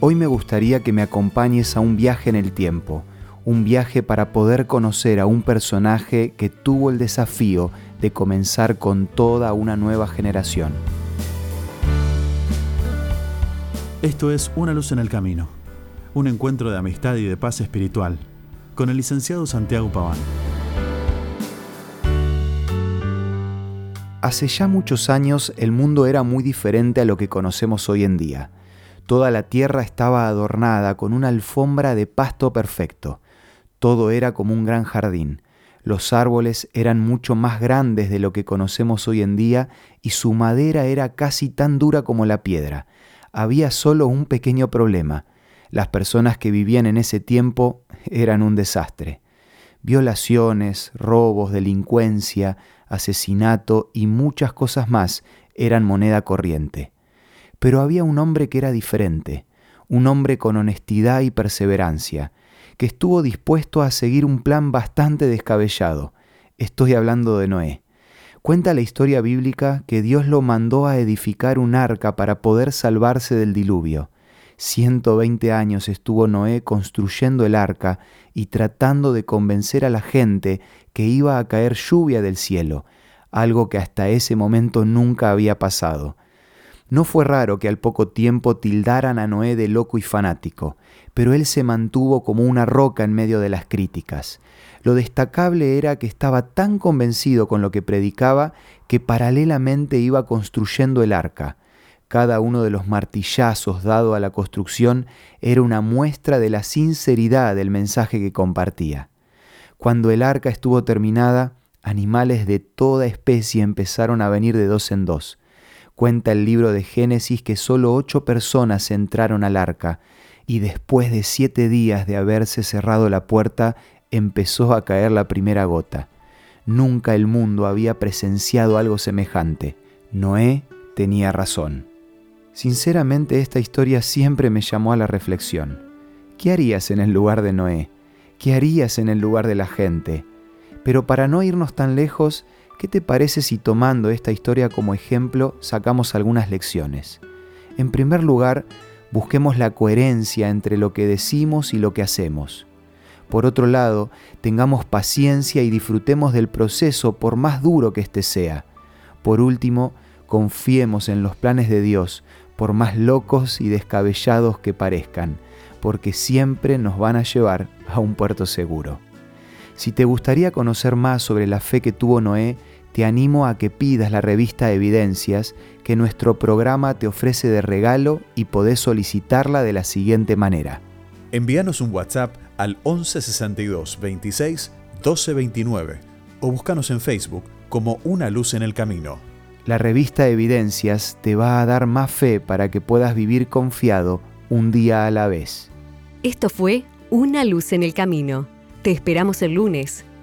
Hoy me gustaría que me acompañes a un viaje en el tiempo, un viaje para poder conocer a un personaje que tuvo el desafío de comenzar con toda una nueva generación. Esto es Una luz en el camino, un encuentro de amistad y de paz espiritual, con el licenciado Santiago Paván. Hace ya muchos años el mundo era muy diferente a lo que conocemos hoy en día. Toda la tierra estaba adornada con una alfombra de pasto perfecto. Todo era como un gran jardín. Los árboles eran mucho más grandes de lo que conocemos hoy en día y su madera era casi tan dura como la piedra. Había solo un pequeño problema. Las personas que vivían en ese tiempo eran un desastre. Violaciones, robos, delincuencia, asesinato y muchas cosas más eran moneda corriente. Pero había un hombre que era diferente, un hombre con honestidad y perseverancia, que estuvo dispuesto a seguir un plan bastante descabellado. Estoy hablando de Noé. Cuenta la historia bíblica que Dios lo mandó a edificar un arca para poder salvarse del diluvio. 120 años estuvo Noé construyendo el arca y tratando de convencer a la gente que iba a caer lluvia del cielo, algo que hasta ese momento nunca había pasado. No fue raro que al poco tiempo tildaran a Noé de loco y fanático, pero él se mantuvo como una roca en medio de las críticas. Lo destacable era que estaba tan convencido con lo que predicaba que paralelamente iba construyendo el arca. Cada uno de los martillazos dado a la construcción era una muestra de la sinceridad del mensaje que compartía. Cuando el arca estuvo terminada, animales de toda especie empezaron a venir de dos en dos. Cuenta el libro de Génesis que solo ocho personas entraron al arca y después de siete días de haberse cerrado la puerta empezó a caer la primera gota. Nunca el mundo había presenciado algo semejante. Noé tenía razón. Sinceramente esta historia siempre me llamó a la reflexión. ¿Qué harías en el lugar de Noé? ¿Qué harías en el lugar de la gente? Pero para no irnos tan lejos, ¿Qué te parece si tomando esta historia como ejemplo sacamos algunas lecciones? En primer lugar, busquemos la coherencia entre lo que decimos y lo que hacemos. Por otro lado, tengamos paciencia y disfrutemos del proceso por más duro que éste sea. Por último, confiemos en los planes de Dios, por más locos y descabellados que parezcan, porque siempre nos van a llevar a un puerto seguro. Si te gustaría conocer más sobre la fe que tuvo Noé, te animo a que pidas la revista Evidencias que nuestro programa te ofrece de regalo y podés solicitarla de la siguiente manera. Envíanos un WhatsApp al 1162 26 1229 o búscanos en Facebook como Una Luz en el Camino. La revista Evidencias te va a dar más fe para que puedas vivir confiado un día a la vez. Esto fue Una Luz en el Camino. Te esperamos el lunes